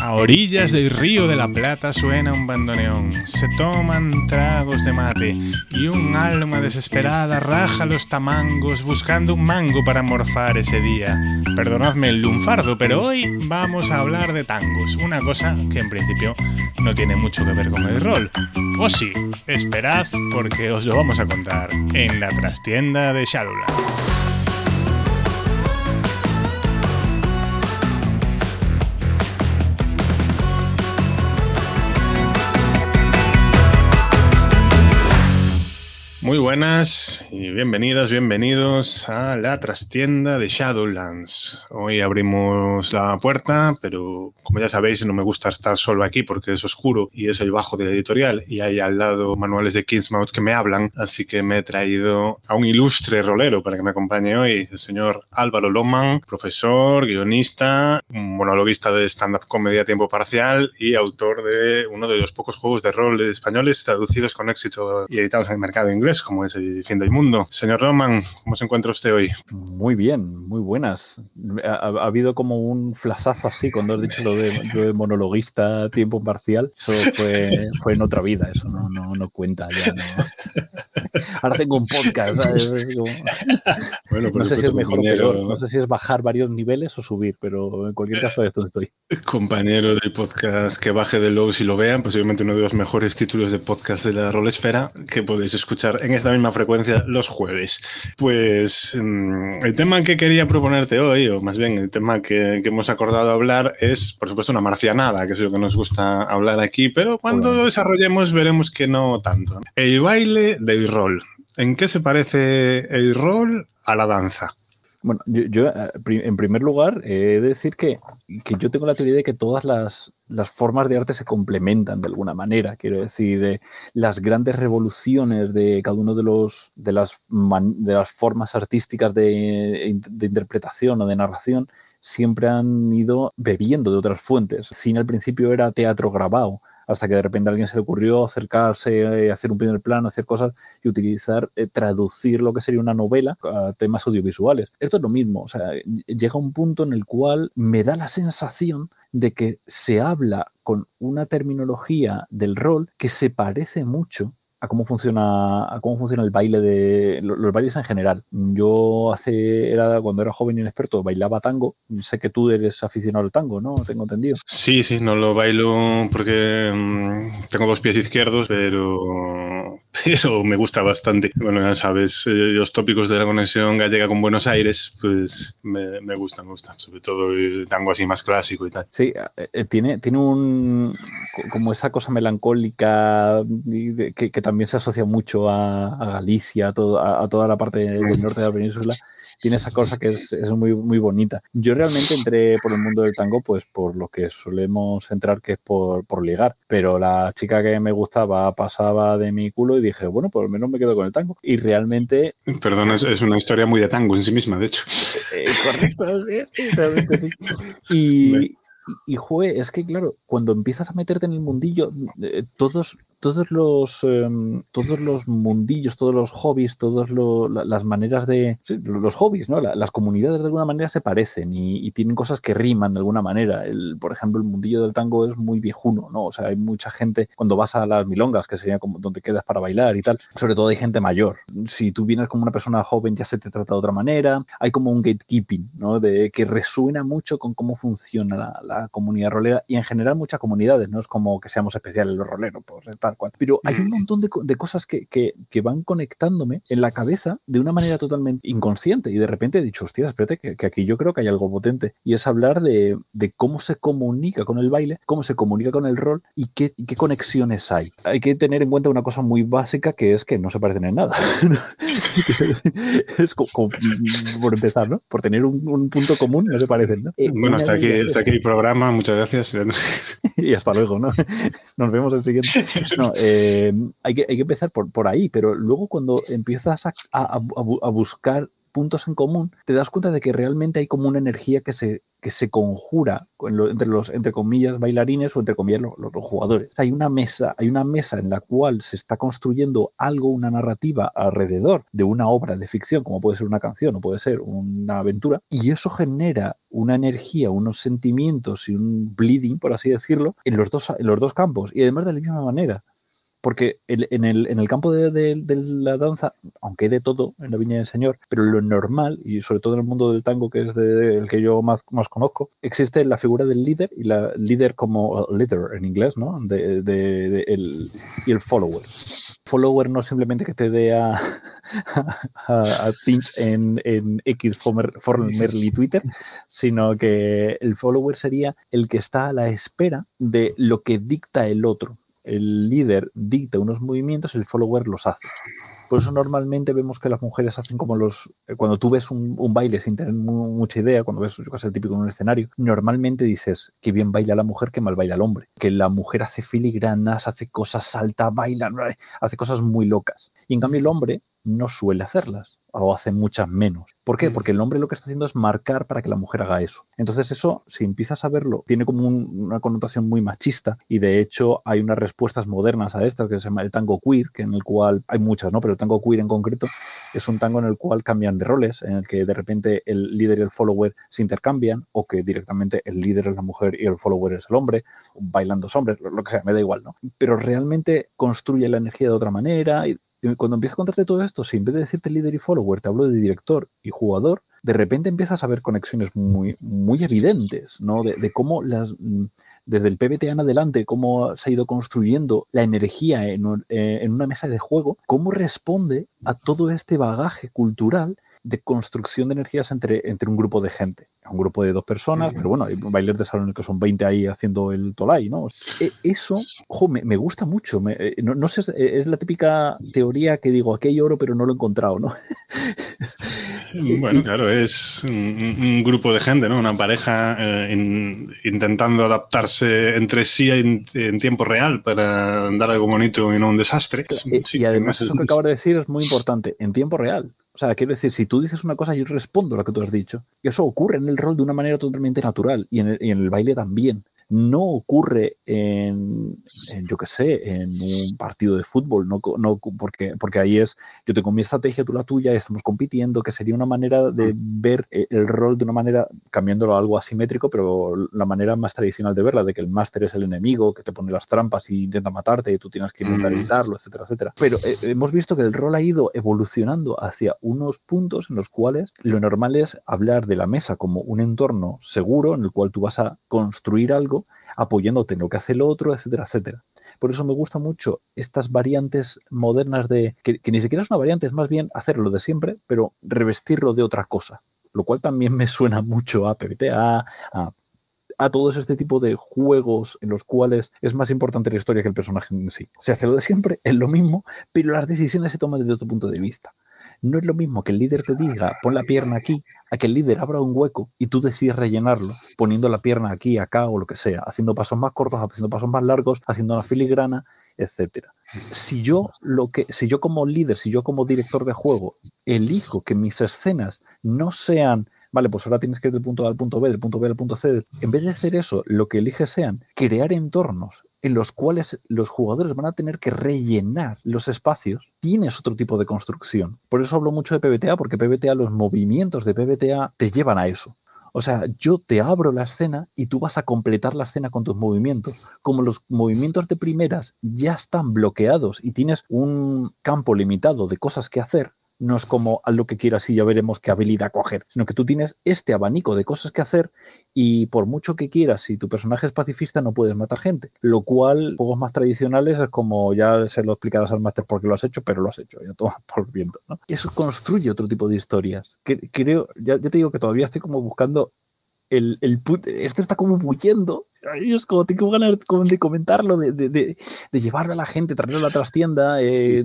A orillas del río de la Plata suena un bandoneón, se toman tragos de mate y un alma desesperada raja los tamangos buscando un mango para morfar ese día. Perdonadme el lunfardo, pero hoy vamos a hablar de tangos, una cosa que en principio no tiene mucho que ver con el rol. O sí, esperad porque os lo vamos a contar en la trastienda de Shadowlands. Muy buenas y bienvenidas, bienvenidos a la trastienda de Shadowlands. Hoy abrimos la puerta, pero como ya sabéis, no me gusta estar solo aquí porque es oscuro y es el bajo de la editorial y hay al lado manuales de Kingsmouth que me hablan, así que me he traído a un ilustre rolero para que me acompañe hoy, el señor Álvaro Loman, profesor, guionista, monologuista de stand-up comedia a tiempo parcial y autor de uno de los pocos juegos de rol españoles traducidos con éxito y editados en el mercado inglés como es el fin del mundo. Señor Roman, ¿cómo se encuentra usted hoy? Muy bien, muy buenas. Ha, habido como un flasazo así cuando has dicho lo de, monologuista tiempo parcial. Eso fue, en otra vida, eso no, no, cuenta ya. Ahora tengo un podcast, Bueno, no sé si es mejor o peor, no sé si es bajar varios niveles o subir, pero en cualquier caso esto estoy. Compañero del podcast que baje de low si lo vean, posiblemente uno de los mejores títulos de podcast de la Rolesfera que podéis escuchar en esta misma frecuencia los jueves. Pues mm, el tema que quería proponerte hoy, o más bien el tema que, hemos acordado hablar, es, por supuesto, una marcianada, que es lo que nos gusta hablar aquí, pero cuando lo desarrollemos veremos que no tanto. El baile del rol. ¿En qué se parece el rol a la danza? Bueno, yo, eh, en primer lugar he de decir que, yo tengo la teoría de que todas las, formas de arte se complementan de alguna manera. Quiero decir, de las grandes revoluciones de cada uno de, los, de, las, de las formas artísticas de, de interpretación o de narración siempre han ido bebiendo de otras fuentes. Cine al principio era teatro grabado hasta que de repente a alguien se le ocurrió acercarse, eh, hacer un primer plano, hacer cosas y utilizar, eh, traducir lo que sería una novela a temas audiovisuales. Esto es lo mismo, o sea, llega un punto en el cual me da la sensación de que se habla con una terminología del rol que se parece mucho a cómo funciona a cómo funciona el baile de los, bailes en general. Yo hace era cuando era joven y inexperto bailaba tango. Sé que tú eres aficionado al tango, ¿no? Tengo entendido. Sí, sí, no lo bailo porque mm, tengo dos pies izquierdos, pero pero me gusta bastante. Bueno, ya sabes, eh, los tópicos de la conexión gallega con Buenos Aires, pues me, me gustan, me gustan, sobre todo el tango así más clásico y tal. Sí, eh, tiene tiene un como esa cosa melancólica que, que también se asocia mucho a, Galicia, a, toda la parte del norte de la península, tiene esa cosa que es, muy, muy bonita. Yo realmente entré por el mundo del tango, pues por lo que solemos entrar, que es por, por ligar, pero la chica que me gustaba pasaba de mi culo y dije, bueno, por lo menos me quedo con el tango. Y realmente... Perdón, es, una historia muy de tango en sí misma, de hecho. Eh, correcto, sí, realmente sí. Y, y, jue, es que claro, cuando empiezas a meterte en el mundillo, eh, todos todos los, em, todos los mundillos, todos los hobbies, todas las maneras de... los hobbies, ¿no? las comunidades de alguna manera se parecen y, tienen cosas que riman de alguna manera. El, por ejemplo, el mundillo del tango es muy viejuno, ¿no? O sea, hay mucha gente, cuando vas a las milongas, que sería como donde quedas para bailar y tal, sobre todo hay gente mayor. Si tú vienes como una persona joven ya se te trata de otra manera. Hay como un gatekeeping, ¿no? De, que resuena mucho con cómo funciona la, la comunidad rolera y en general muchas comunidades, ¿no? Es como que seamos especiales los roleros, pues pero hay un montón de, cosas que, van conectándome en la cabeza de una manera totalmente inconsciente. Y de repente he dicho, hostia, espérate, que, aquí yo creo que hay algo potente. Y es hablar de, cómo se comunica con el baile, cómo se comunica con el rol y qué, conexiones hay. Hay que tener en cuenta una cosa muy básica que es que no se parecen en nada. es como, por empezar, ¿no? Por tener un, punto común, no se parecen, ¿no? Eh, bueno, hasta aquí, hasta aquí el programa. Muchas gracias. y hasta luego, ¿no? Nos vemos el siguiente. No, eh, hay, que, hay que empezar por, por ahí, pero luego cuando empiezas a, a, buscar puntos en común, te das cuenta de que realmente hay como una energía que se, que se conjura entre los, entre comillas, bailarines o entre comillas los, los, jugadores. Hay una mesa, hay una mesa en la cual se está construyendo algo, una narrativa alrededor de una obra de ficción, como puede ser una canción o puede ser una aventura, y eso genera una energía, unos sentimientos y un bleeding, por así decirlo, en los dos, en los dos campos. Y además de la misma manera porque en, el, en el campo de, la danza, aunque hay de todo en la Viña del Señor, pero lo normal, y sobre todo en el mundo del tango, que es el que yo más, más conozco, existe la figura del líder y la líder como leader en inglés, ¿no? De, el, y el follower. Follower no simplemente que te dé a, a, pinch en, en X formerly Twitter, sino que el follower sería el que está a la espera de lo que dicta el otro el líder dicta unos movimientos, el follower los hace. Por eso normalmente vemos que las mujeres hacen como los... Eh, cuando tú ves un, baile sin tener mucha idea, cuando ves yo típico en un escenario, normalmente dices que bien baila la mujer, que mal baila el hombre. Que la mujer hace filigranas, hace cosas, salta, baila, hace cosas muy locas. Y en cambio el hombre no suele hacerlas o hace muchas menos. ¿Por qué? Mm. Porque el hombre lo que está haciendo es marcar para que la mujer haga eso. Entonces eso, si empiezas a verlo, tiene como una connotación muy machista y de hecho hay unas respuestas modernas a estas que se llama el tango queer, que en el cual hay muchas, ¿no? Pero el tango queer en concreto es un tango en el cual cambian de roles, en el que de repente el líder y el follower se intercambian o que directamente el líder es la mujer y el follower es el hombre, bailando dos hombres, lo que sea, me da igual, ¿no? Pero realmente construye la energía de otra manera y cuando empiezo a contarte todo esto, si en vez de decirte líder y follower, te hablo de director y jugador, de repente empiezas a ver conexiones muy, muy evidentes, ¿no? De, cómo las, mm, desde el PBTA en adelante, cómo se ha ido construyendo la energía en, eh, en una mesa de juego, cómo responde a todo este bagaje cultural de construcción de energías entre, entre un grupo de gente. Un grupo de dos personas, pero bueno, hay bailes de salón que son 20 ahí haciendo el tolai, ¿no? E, eso, ojo, me, me, gusta mucho. Eh, no, no, sé, es la típica teoría que digo, aquí hay oro, pero no lo he encontrado, ¿no? Bueno, claro, es un, grupo de gente, ¿no? Una pareja eh, intentando adaptarse entre sí en, tiempo real para dar algo bonito y no un desastre. y además eso que acabas de decir es muy importante, en tiempo real. O sea, quiero decir, si tú dices una cosa, yo respondo a lo que tú has dicho. Y eso ocurre en el rol de una manera totalmente natural y en el baile también no ocurre en, yo qué sé, en un partido de fútbol, no, no, porque, porque ahí es, yo tengo mi estrategia, tú la tuya, y estamos compitiendo, que sería una manera de ver e, el rol de una manera, cambiándolo a algo asimétrico, pero la manera más tradicional de verla, de que el máster es el enemigo, que te pone las trampas y intenta matarte y tú tienes que intentar evitarlo, etcétera, etcétera. Pero eh, hemos visto que el rol ha ido evolucionando hacia unos puntos en los cuales lo normal es hablar de la mesa como un entorno seguro en el cual tú vas a construir algo apoyándote en lo que hace el otro, etcétera, etcétera. Por eso me gustan mucho estas variantes modernas de, que, ni siquiera es una variante, es más bien hacerlo de siempre, pero revestirlo de otra cosa. Lo cual también me suena mucho a PBTA, a, a todos este tipo de juegos en los cuales es más importante la historia que el personaje en sí. Se hace lo de siempre, es lo mismo, pero las decisiones se toman desde otro punto de vista. No es lo mismo que el líder te diga, pon la pierna aquí, a que el líder abra un hueco y tú decides rellenarlo, poniendo la pierna aquí, acá o lo que sea, haciendo pasos más cortos, haciendo pasos más largos, haciendo una filigrana, etcétera. Si yo lo que, si yo como líder, si yo como director de juego elijo que mis escenas no sean vale, pues ahora tienes que ir del punto A al punto B, del punto B al punto C. En vez de hacer eso, lo que eliges sean crear entornos en los cuales los jugadores van a tener que rellenar los espacios, tienes otro tipo de construcción. Por eso hablo mucho de PBTA, porque PBTA, los movimientos de PBTA te llevan a eso. O sea, yo te abro la escena y tú vas a completar la escena con tus movimientos. Como los movimientos de primeras ya están bloqueados y tienes un campo limitado de cosas que hacer, no es como a lo que quieras y ya veremos qué habilidad coger, sino que tú tienes este abanico de cosas que hacer y por mucho que quieras, si tu personaje es pacifista no puedes matar gente, lo cual juegos más tradicionales es como ya se lo explicarás al máster porque lo has hecho, pero lo has hecho, ya todo por viento. ¿no? Eso construye otro tipo de historias. creo, ya, te digo que todavía estoy como buscando el, el esto está como huyendo es como tengo ganas de comentarlo, de, de, de, llevarlo a la gente, traerlo a la trastienda, eh,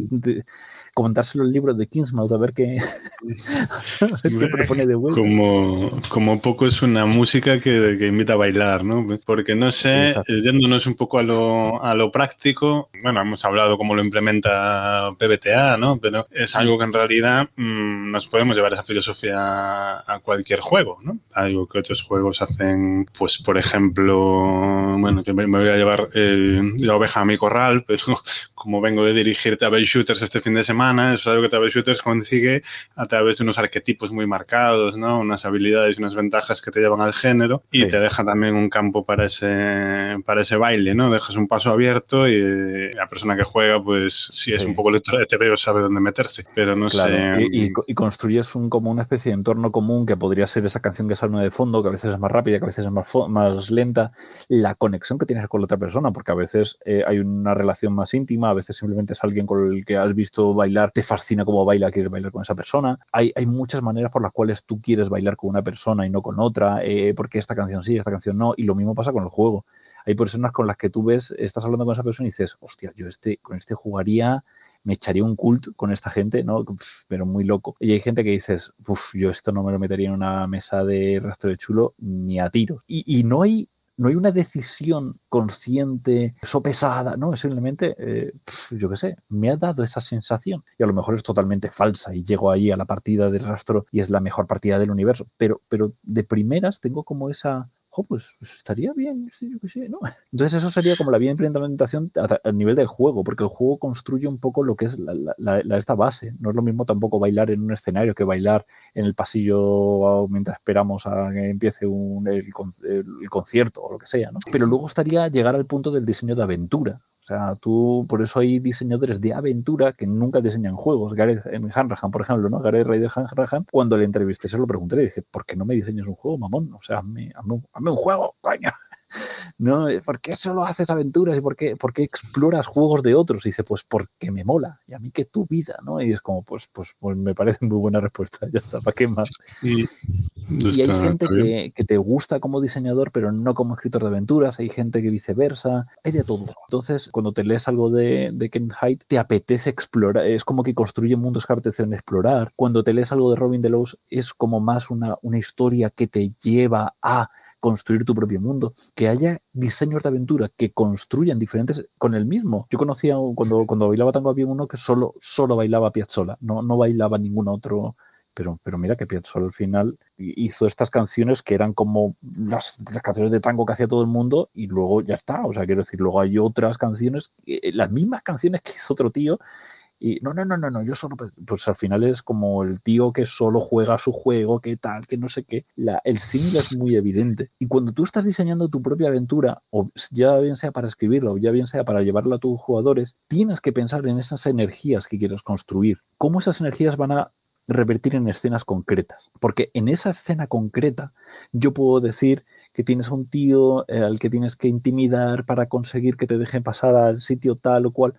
comentárselo el libro de Kingsmouth a ver qué, qué propone de vuelta. Como, como poco es una música que, que, invita a bailar, ¿no? Porque no sé, Exacto. yéndonos un poco a lo, a lo práctico, bueno, hemos hablado cómo lo implementa PBTA, ¿no? Pero es algo que en realidad mmm, nos podemos llevar esa filosofía a cualquier juego, ¿no? Algo que otros juegos hacen, pues por ejemplo, bueno, me voy a llevar eh, la oveja a mi corral, pero como vengo de dirigir Table Shooters este fin de semana, es algo que Table Shooters consigue a través de unos arquetipos muy marcados, ¿no? Unas habilidades y unas ventajas que te llevan al género y sí. te deja también un campo para ese, para ese baile, ¿no? Dejas un paso abierto y la persona que juega, pues si es sí. un poco lectora de TVO sabe dónde meterse, pero no claro. sé. Y, y, y, construyes un, como una especie de entorno común que podría ser esa canción que sale de fondo, que a veces es más rápida, que a veces es más, más lenta, la conexión que tienes con la otra persona, porque a veces eh, hay una relación más íntima, a veces simplemente es alguien con el que has visto bailar, te fascina cómo baila, quieres bailar con esa persona. Hay, hay muchas maneras por las cuales tú quieres bailar con una persona y no con otra, eh, porque esta canción sí, esta canción no, y lo mismo pasa con el juego. Hay personas con las que tú ves, estás hablando con esa persona y dices, hostia, yo este, con este jugaría me echaría un cult con esta gente, ¿no? Pero muy loco. Y hay gente que dices, uff, yo esto no me lo metería en una mesa de rastro de chulo ni a tiros. Y, y no hay no hay una decisión consciente, sopesada, no, es simplemente, eh, yo qué sé, me ha dado esa sensación. Y a lo mejor es totalmente falsa y llego ahí a la partida del rastro y es la mejor partida del universo, pero, pero de primeras tengo como esa, oh, pues, pues, estaría bien, yo qué sé, ¿no? Entonces eso sería como la bien implementación a, a, nivel del juego, porque el juego construye un poco lo que es la, esta base. No es lo mismo tampoco bailar en un escenario que bailar en el pasillo mientras esperamos a que empiece un, el, el, concierto o lo que sea, ¿no? Pero luego estaría llegar al punto del diseño de aventura, o sea, tú, por eso hay diseñadores de aventura que nunca diseñan juegos. Gareth Hanrahan, por ejemplo, ¿no? Gareth Ryder Hanrahan, cuando le entrevisté se lo pregunté, le dije, ¿por qué no me diseñas un juego, mamón? O sea, hazme, hazme, hazme un juego, coño. ¿No? ¿Por qué solo haces aventuras y por qué, por qué exploras juegos de otros? Y dice, pues porque me mola. Y a mí que tu vida, ¿no? Y es como, pues, pues, pues me parece muy buena respuesta. Ya está, ¿para qué más? Y, y hay gente que, que, te gusta como diseñador, pero no como escritor de aventuras. Hay gente que viceversa. Hay de todo. Entonces, cuando te lees algo de, de Ken Hyde, te apetece explorar. Es como que construye mundos que apetecen explorar. Cuando te lees algo de Robin Delos, es como más una, una historia que te lleva a construir tu propio mundo, que haya diseños de aventura que construyan diferentes con el mismo. Yo conocía cuando, cuando bailaba tango había uno que solo, solo bailaba Piazzolla, no, no bailaba ningún otro, pero, pero mira que Piazzolla al final hizo estas canciones que eran como las, las, canciones de tango que hacía todo el mundo y luego ya está, o sea, quiero decir, luego hay otras canciones, las mismas canciones que hizo otro tío y no, no, no, no, no, yo solo, pues al final es como el tío que solo juega su juego, que tal, que no sé qué. La, el símil es muy evidente. Y cuando tú estás diseñando tu propia aventura, o ya bien sea para escribirla, o ya bien sea para llevarla a tus jugadores, tienes que pensar en esas energías que quieres construir. ¿Cómo esas energías van a revertir en escenas concretas? Porque en esa escena concreta yo puedo decir que tienes un tío eh, al que tienes que intimidar para conseguir que te dejen pasar al sitio tal o cual.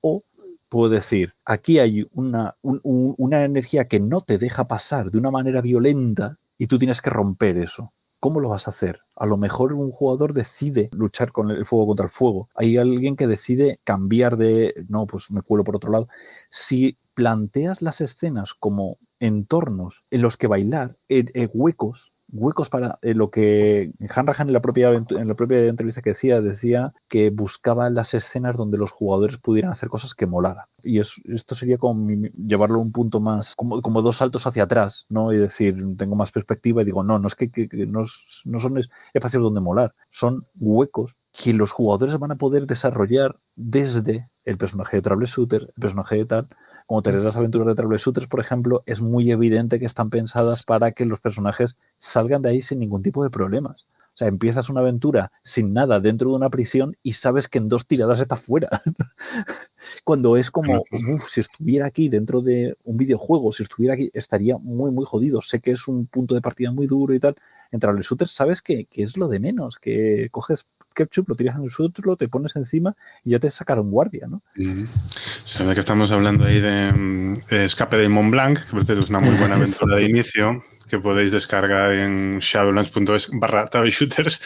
O puedo decir, aquí hay una, un, un, una energía que no te deja pasar de una manera violenta y tú tienes que romper eso. ¿Cómo lo vas a hacer? A lo mejor un jugador decide luchar con el fuego contra el fuego. Hay alguien que decide cambiar de, no, pues me cuelo por otro lado. Si planteas las escenas como entornos en los que bailar, en huecos, huecos para eh, lo que Hanrahan en la propia en la propia entrevista que decía decía que buscaba las escenas donde los jugadores pudieran hacer cosas que molaran y es, esto sería como llevarlo un punto más como, como, dos saltos hacia atrás no y decir tengo más perspectiva y digo no no es que no, no, son espacios donde molar son huecos que los jugadores van a poder desarrollar desde el personaje de Travel Shooter el personaje de tal como tener las aventuras de Travel Shooters, por ejemplo, es muy evidente que están pensadas para que los personajes salgan de ahí sin ningún tipo de problemas. O sea, empiezas una aventura sin nada dentro de una prisión y sabes que en dos tiradas está fuera. Cuando es como, uff, si estuviera aquí dentro de un videojuego, si estuviera aquí, estaría muy, muy jodido. Sé que es un punto de partida muy duro y tal. entre los shooters sabes que, que, es lo de menos, que coges ketchup, lo tiras en el shooter, lo te pones encima y ya te sacaron guardia, ¿no? Se ve que estamos hablando ahí de, mm, Escape de Mont Blanc, que es una muy buena aventura de inicio que podéis descargar en shadowlands.es barra shooters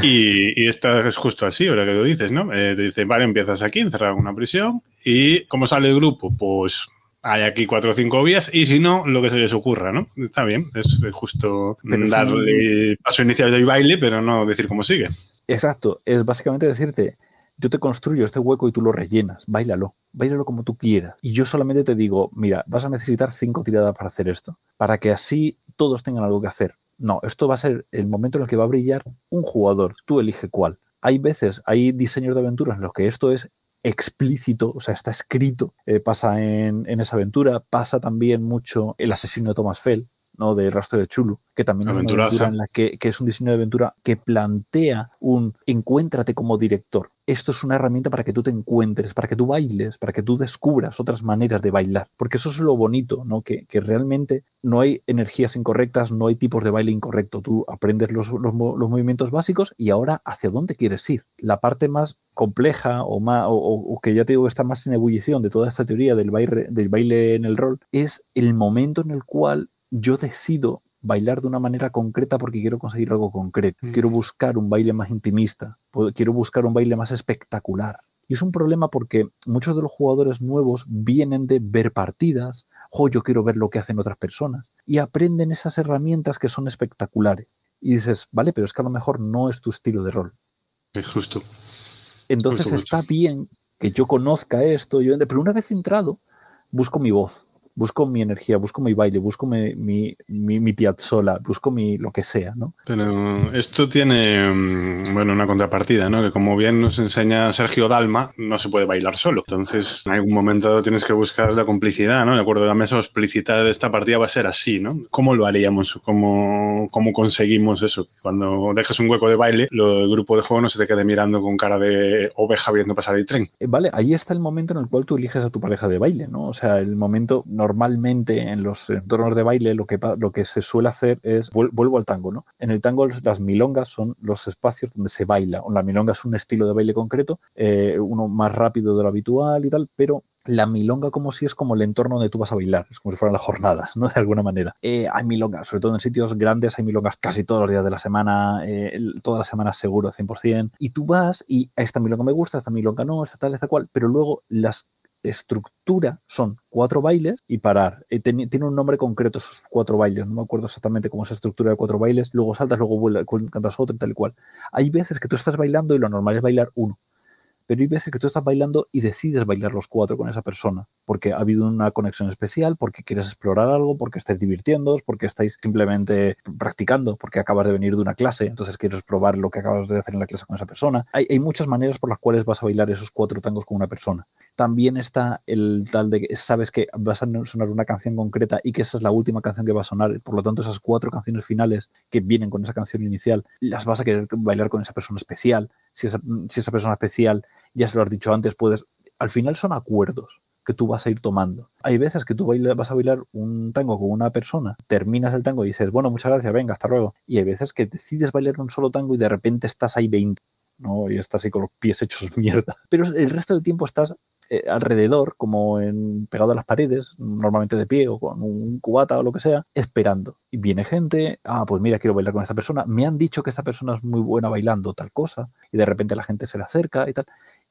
y, y esta es justo así, ahora que lo dices, ¿no? Eh, te dice, vale, empiezas aquí, encerrado en una prisión y ¿cómo sale el grupo? Pues hay aquí cuatro o cinco vías y si no, lo que se les ocurra, ¿no? Está bien, es justo darle paso inicial del baile, pero no decir cómo sigue. Exacto, es básicamente decirte, yo te construyo este hueco y tú lo rellenas, bailalo, bailalo como tú quieras. Y yo solamente te digo, mira, vas a necesitar cinco tiradas para hacer esto, para que así todos tengan algo que hacer. No, esto va a ser el momento en el que va a brillar un jugador, tú elige cuál. Hay veces, hay diseños de aventuras en los que esto es explícito, o sea, está escrito, eh, pasa en, esa aventura, pasa también mucho el asesino de Thomas Fell, ¿no? del rastro de Chulu, que también es una aventura en la que, que, es un diseño de aventura que plantea un encuéntrate como director. Esto es una herramienta para que tú te encuentres, para que tú bailes, para que tú descubras otras maneras de bailar. Porque eso es lo bonito, ¿no? Que, que realmente no hay energías incorrectas, no hay tipos de baile incorrecto. Tú aprendes los, los, los, movimientos básicos y ahora hacia dónde quieres ir. La parte más compleja o, más, o, o que ya te digo está más en ebullición de toda esta teoría del baile, del baile en el rol es el momento en el cual yo decido bailar de una manera concreta porque quiero conseguir algo concreto. Mm. Quiero buscar un baile más intimista, quiero buscar un baile más espectacular. Y es un problema porque muchos de los jugadores nuevos vienen de ver partidas, o yo quiero ver lo que hacen otras personas, y aprenden esas herramientas que son espectaculares. Y dices, vale, pero es que a lo mejor no es tu estilo de rol. Es justo. Entonces está bien que yo conozca esto, yo, pero una vez entrado, busco mi voz, busco mi energía, busco mi baile, busco mi, mi, mi, piazzola, busco mi lo que sea, ¿no? Pero esto tiene, mm, bueno, una contrapartida, ¿no? Que como bien nos enseña Sergio Dalma, no se puede bailar solo. Entonces, en algún momento tienes que buscar la complicidad, ¿no? De acuerdo, la mesa explícita de esta partida va a ser así, ¿no? ¿Cómo lo haríamos? ¿Cómo, cómo conseguimos eso? Cuando dejas un hueco de baile, el grupo de juego no se te quede mirando con cara de oveja viendo pasar el tren. Eh, vale, ahí está el momento en el cual tú eliges a tu pareja de baile, ¿no? O sea, el momento normalmente en los entornos de baile lo que, lo que se suele hacer es, vuelvo al tango, ¿no? En el tango las milongas son los espacios donde se baila. La milonga es un estilo de baile concreto, eh, uno más rápido de lo habitual y tal, pero la milonga como si es como el entorno donde tú vas a bailar, es como si fueran las jornadas, ¿no? De alguna manera. Eh, hay milongas, sobre todo en sitios grandes, hay milongas casi todos los días de la semana, eh, todas las semanas seguro, 100%. Y tú vas y esta milonga me gusta, esta milonga no, esta tal, esta cual, pero luego las estructura son cuatro bailes y parar. Eh, tiene un nombre concreto esos cuatro bailes, no me acuerdo exactamente cómo es la estructura de cuatro bailes, luego saltas, luego vuelves, cantas otro y tal y cual. Hay veces que tú estás bailando y lo normal es bailar uno pero hay veces que tú estás bailando y decides bailar los cuatro con esa persona, porque ha habido una conexión especial, porque quieres explorar algo, porque estáis divirtiendo, porque estáis simplemente practicando, porque acabas de venir de una clase, entonces quieres probar lo que acabas de hacer en la clase con esa persona. Hay muchas maneras por las cuales vas a bailar esos cuatro tangos con una persona. También está el tal de que sabes que vas a sonar una canción concreta y que esa es la última canción que va a sonar, por lo tanto esas cuatro canciones finales que vienen con esa canción inicial, las vas a querer bailar con esa persona especial. Si esa, si esa persona especial ya se lo has dicho antes, puedes. Al final son acuerdos que tú vas a ir tomando. Hay veces que tú vas a bailar un tango con una persona, terminas el tango y dices, bueno, muchas gracias, venga, hasta luego. Y hay veces que decides bailar un solo tango y de repente estás ahí 20, ¿no? Y estás ahí con los pies hechos mierda. Pero el resto del tiempo estás eh, alrededor, como en, pegado a las paredes, normalmente de pie o con un cubata o lo que sea, esperando. Y viene gente, ah, pues mira, quiero bailar con esta persona, me han dicho que esta persona es muy buena bailando tal cosa, y de repente la gente se le acerca y tal.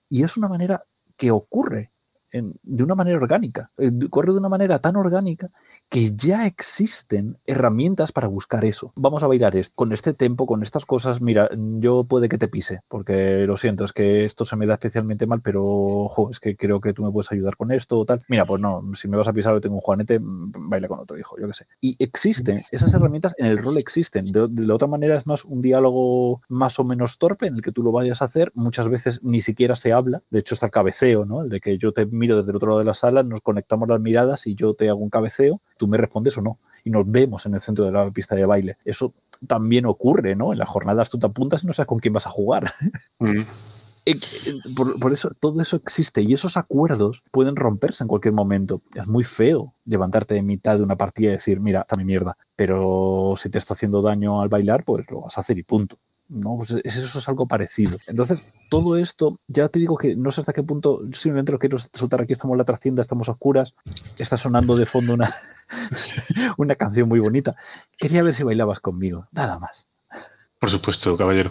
Y es una manera que ocurre de una manera orgánica, eh, ocurre de una manera tan orgánica que ya existen herramientas para buscar eso. Vamos a bailar esto, con este tempo, con estas cosas. Mira, yo puede que te pise, porque lo siento, es que esto se me da especialmente mal, pero ojo, es que creo que tú me puedes ayudar con esto o tal. Mira, pues no, si me vas a pisar, tengo un juanete, mm, baila con otro hijo, yo qué sé. Y existen, esas herramientas en el rol existen. De, de la otra manera es más un diálogo más o menos torpe en el que tú lo vayas a hacer. Muchas veces ni siquiera se habla. De hecho, está el cabeceo, ¿no? El de que yo te miro desde el otro lado de la sala, nos conectamos las miradas y yo te hago un cabeceo tú me respondes o no. Y nos vemos en el centro de la pista de baile. Eso también ocurre, ¿no? En las jornadas tú te apuntas y no sabes con quién vas a jugar. Mm. Eh, eh, por, eso, todo eso existe y esos acuerdos pueden romperse en cualquier momento. Es muy feo levantarte de mitad de una partida y decir, mira, está mi mierda, pero si te está haciendo daño al bailar, pues lo vas a hacer y punto. ¿No? Pues eso es algo parecido. Entonces, todo esto, ya te digo que no sé hasta qué punto, simplemente lo quiero soltar aquí, estamos en la trascienda, estamos a oscuras, está sonando de fondo una, una canción muy bonita. Quería ver si bailabas conmigo, nada más. Por supuesto, caballero.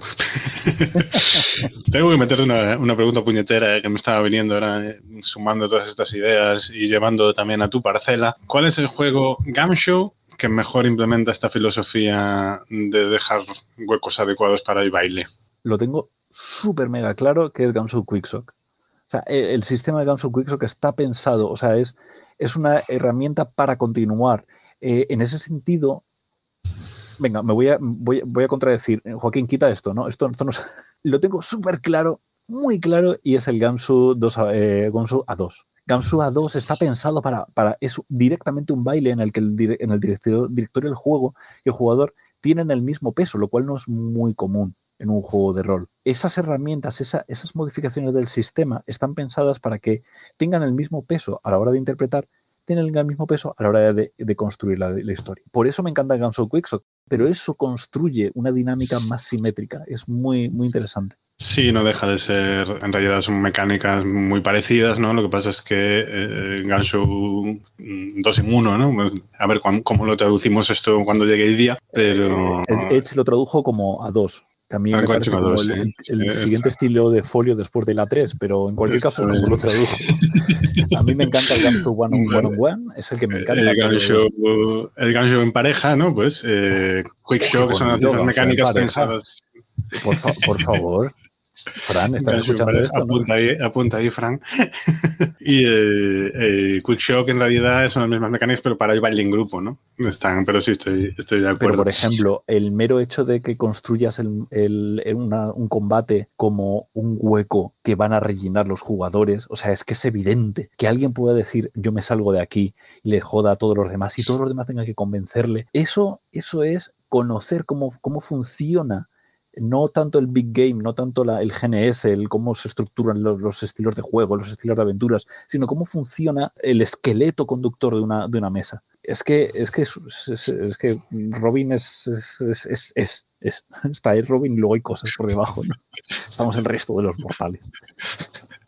Tengo que meterte una, una, pregunta puñetera que me estaba viniendo eh, sumando todas estas ideas y llevando también a tu parcela. ¿Cuál es el juego Gamshow que mejor implementa esta filosofía de dejar huecos adecuados para el baile? Lo tengo súper mega claro que es Gamshow Quicksock. O sea, el, sistema de Gamshow Quicksock está pensado, o sea, es, es una herramienta para continuar. Eh, en ese sentido, venga, me voy a, voy, a contradecir. Joaquín, quita esto, ¿no? Esto, esto no lo tengo súper claro, muy claro, y es el Gamsu 2 eh, A2. Gamsu A2 está pensado para, para, es directamente un baile en el que el, en el directorio, del juego y el jugador tienen el mismo peso, lo cual no es muy común en un juego de rol. Esas herramientas, esas modificaciones del sistema están pensadas para que tengan el mismo peso a la hora de interpretar tienen el mismo peso a la hora de, construir la, historia. Por eso me encanta Guns Quickshot, pero eso construye una dinámica más simétrica. Es muy, muy interesante. Sí, no deja de ser, en realidad son mecánicas muy parecidas, ¿no? Lo que pasa es que eh, Ganshow 2 en 1, ¿no? A ver cómo, lo traducimos esto cuando llegue el día, pero... Edge lo tradujo como a 2, a mí me parece como el, siguiente estilo de folio después de la 3, pero en cualquier caso no lo tradujo. A mí me encanta el Gamsu One on One, on one es el que me encanta. El Gamsu, en pareja, ¿no? Pues eh, Quick Show, que son las mecánicas pensadas. Por, por favor. Fran, ¿estás escuchando esto? Apunta, ahí, apunta ahí, Fran. y eh, eh, Quick Shock en realidad son las mismas mecánicas, pero para el baile en grupo, ¿no? Están, pero sí, estoy, estoy de acuerdo. Pero, por ejemplo, el mero hecho de que construyas el, el, un combate como un hueco que van a rellenar los jugadores, o sea, es que es evidente que alguien pueda decir, yo me salgo de aquí y le joda a todos los demás y todos los demás tengan que convencerle. Eso, eso es conocer cómo, cómo funciona no tanto el big game, no tanto el GNS, el cómo se estructuran los, estilos de juego, los estilos de aventuras, sino cómo funciona el esqueleto conductor de una, de una mesa. Es que, es que, es, que Robin es, es, es, está ahí Robin luego hay cosas por debajo. Estamos el resto de los mortales.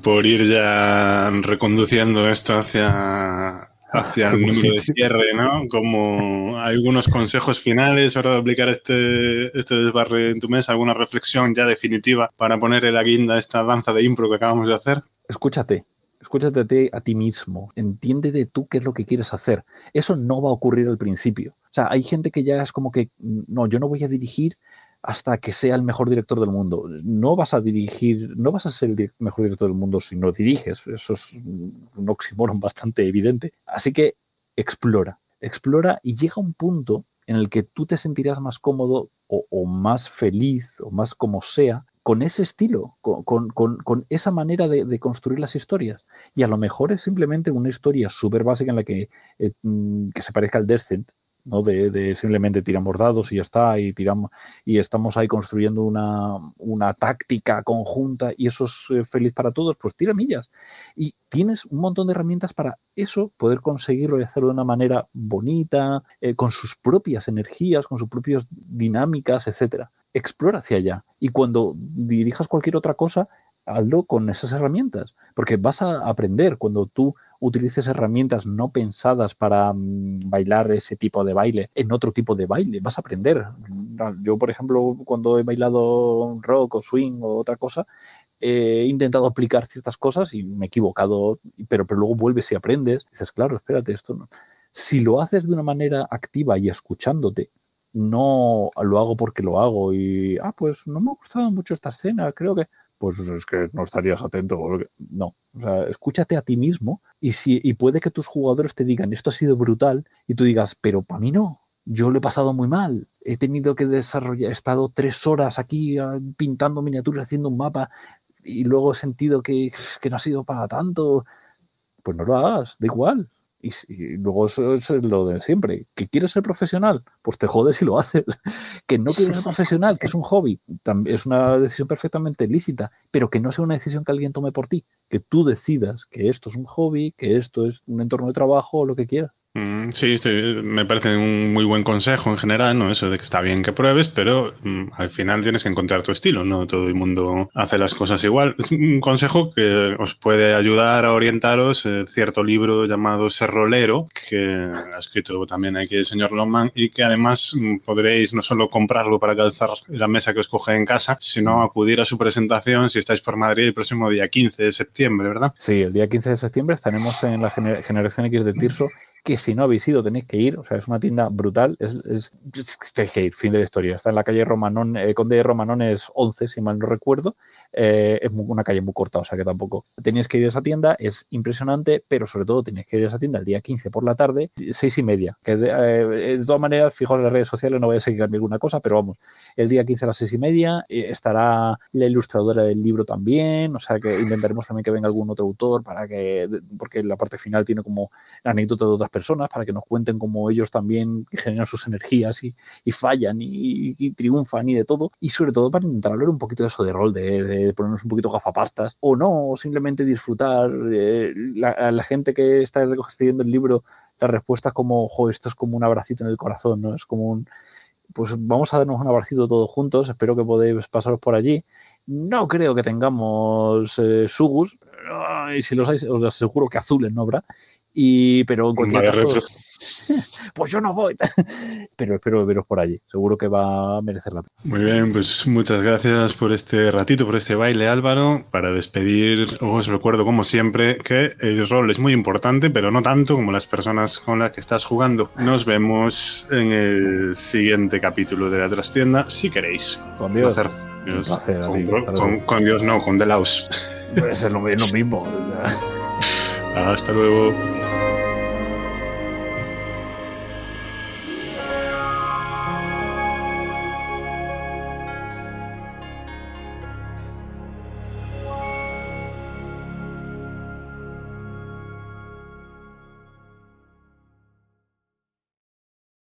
Por ir ya reconduciendo esto hacia hacia el número de cierre, ¿no? Como algunos consejos finales ahora de aplicar este, este desbarre en tu mesa, alguna reflexión ya definitiva para poner en la guinda esta danza de impro que acabamos de hacer. Escúchate, escúchate a ti, a ti mismo, entiende de tú qué es lo que quieres hacer. Eso no va a ocurrir al principio. O sea, hay gente que ya es como que, no, yo no voy a dirigir hasta que sea el mejor director del mundo. No vas a dirigir, no vas a ser el mejor director del mundo si no diriges. Eso es un oxímoron bastante evidente. Así que explora, explora y llega un punto en el que tú te sentirás más cómodo o, más feliz o más como sea con ese estilo, con, esa manera de, construir las historias. Y a lo mejor es simplemente una historia súper básica en la que, eh, mm, que se parezca al Descent, ¿no? De, simplemente tiramos dados y ya está, y tiramos, y estamos ahí construyendo una, una táctica conjunta y eso es eh, feliz para todos, pues tira millas. Y tienes un montón de herramientas para eso, poder conseguirlo y hacerlo de una manera bonita, eh, con sus propias energías, con sus propias dinámicas, etcétera. Explora hacia allá. Y cuando dirijas cualquier otra cosa, hazlo con esas herramientas, porque vas a aprender cuando tú utilices herramientas no pensadas para mm, bailar ese tipo de baile en otro tipo de baile, vas a aprender. Yo, por ejemplo, cuando he bailado rock o swing o otra cosa, he intentado aplicar ciertas cosas y me he equivocado, pero, pero luego vuelves y aprendes. dices, claro, espérate, esto no. Si lo haces de una manera activa y escuchándote, no lo hago porque lo hago y, ah, pues no me ha gustado mucho esta escena, creo que pues es que no estarías atento. No, o sea, escúchate a ti mismo y, si, y puede que tus jugadores te digan, esto ha sido brutal, y tú digas, pero para mí no, yo lo he pasado muy mal, he tenido que desarrollar, he estado tres horas aquí ah, pintando miniaturas, haciendo un mapa, y luego he sentido que, que no ha sido para tanto. Pues no lo hagas, da igual. Y, luego eso es lo de siempre. ¿Que quieres ser profesional? Pues te jodes y lo haces. que no quieres ser profesional, que es un hobby, es una decisión perfectamente lícita, pero que no sea una decisión que alguien tome por ti. Que tú decidas que esto es un hobby, que esto es un entorno de trabajo o lo que quieras. Mm, sí, me parece un muy buen consejo en general, ¿no? Eso de que está bien que pruebes, pero mm, al final tienes que encontrar tu estilo, ¿no? Todo el mundo hace las cosas igual. Es un consejo que os puede ayudar a orientaros eh, cierto libro llamado Ser Rolero, que ha escrito también aquí el señor Longman y que además mm, podréis no solo comprarlo para calzar la mesa que os coge en casa, sino acudir a su presentación si estáis por Madrid el próximo día 15 de septiembre, ¿verdad? Sí, el día 15 de septiembre estaremos en la Generación X de Tirso que si no habéis ido tenéis que ir, o sea, es una tienda brutal, es, es, tenéis que ir, fin de la historia. Está en la calle Romanón, eh, Conde de Romanón es 11, si mal no recuerdo, eh, es una calle muy corta, o sea que tampoco. Tenéis que ir a esa tienda, es impresionante, pero sobre todo tenéis que ir a esa tienda el día 15 por la tarde, seis y media, eh, de todas maneras, fijaos en las redes sociales, no voy a seguir ninguna cosa, pero vamos, el día 15 a las seis y media estará la ilustradora del libro también, o sea que intentaremos también que venga algún otro autor para que, porque la parte final tiene como anécdota de otras personas para que nos cuenten cómo ellos también generan sus energías y, fallan y, triunfan y de todo. Y sobre todo para intentar hablar un poquito de eso de rol, de, ponernos un poquito gafapastas o no, simplemente disfrutar. Eh, la, la, gente que está escribiendo el libro, la respuesta es como, jo, esto es como un abracito en el corazón, ¿no? Es como un, pues vamos a darnos un abracito todos juntos, espero que podáis pasaros por allí. No creo que tengamos eh, sugus, y si los hay, os aseguro que azules no habrá. Y, pero en cualquier caso, pues yo no voy. pero espero veros por allí. Seguro que va a merecer la pena. Muy bien, pues muchas gracias por este ratito, por este baile, Álvaro. Para despedir, os recuerdo, como siempre, que el rol es muy importante, pero no tanto como las personas con las que estás jugando. Nos vemos en el siguiente capítulo de la trastienda, si queréis. Con Dios. con, Dios no, con Delaus. Puede ser lo mismo. Hasta luego.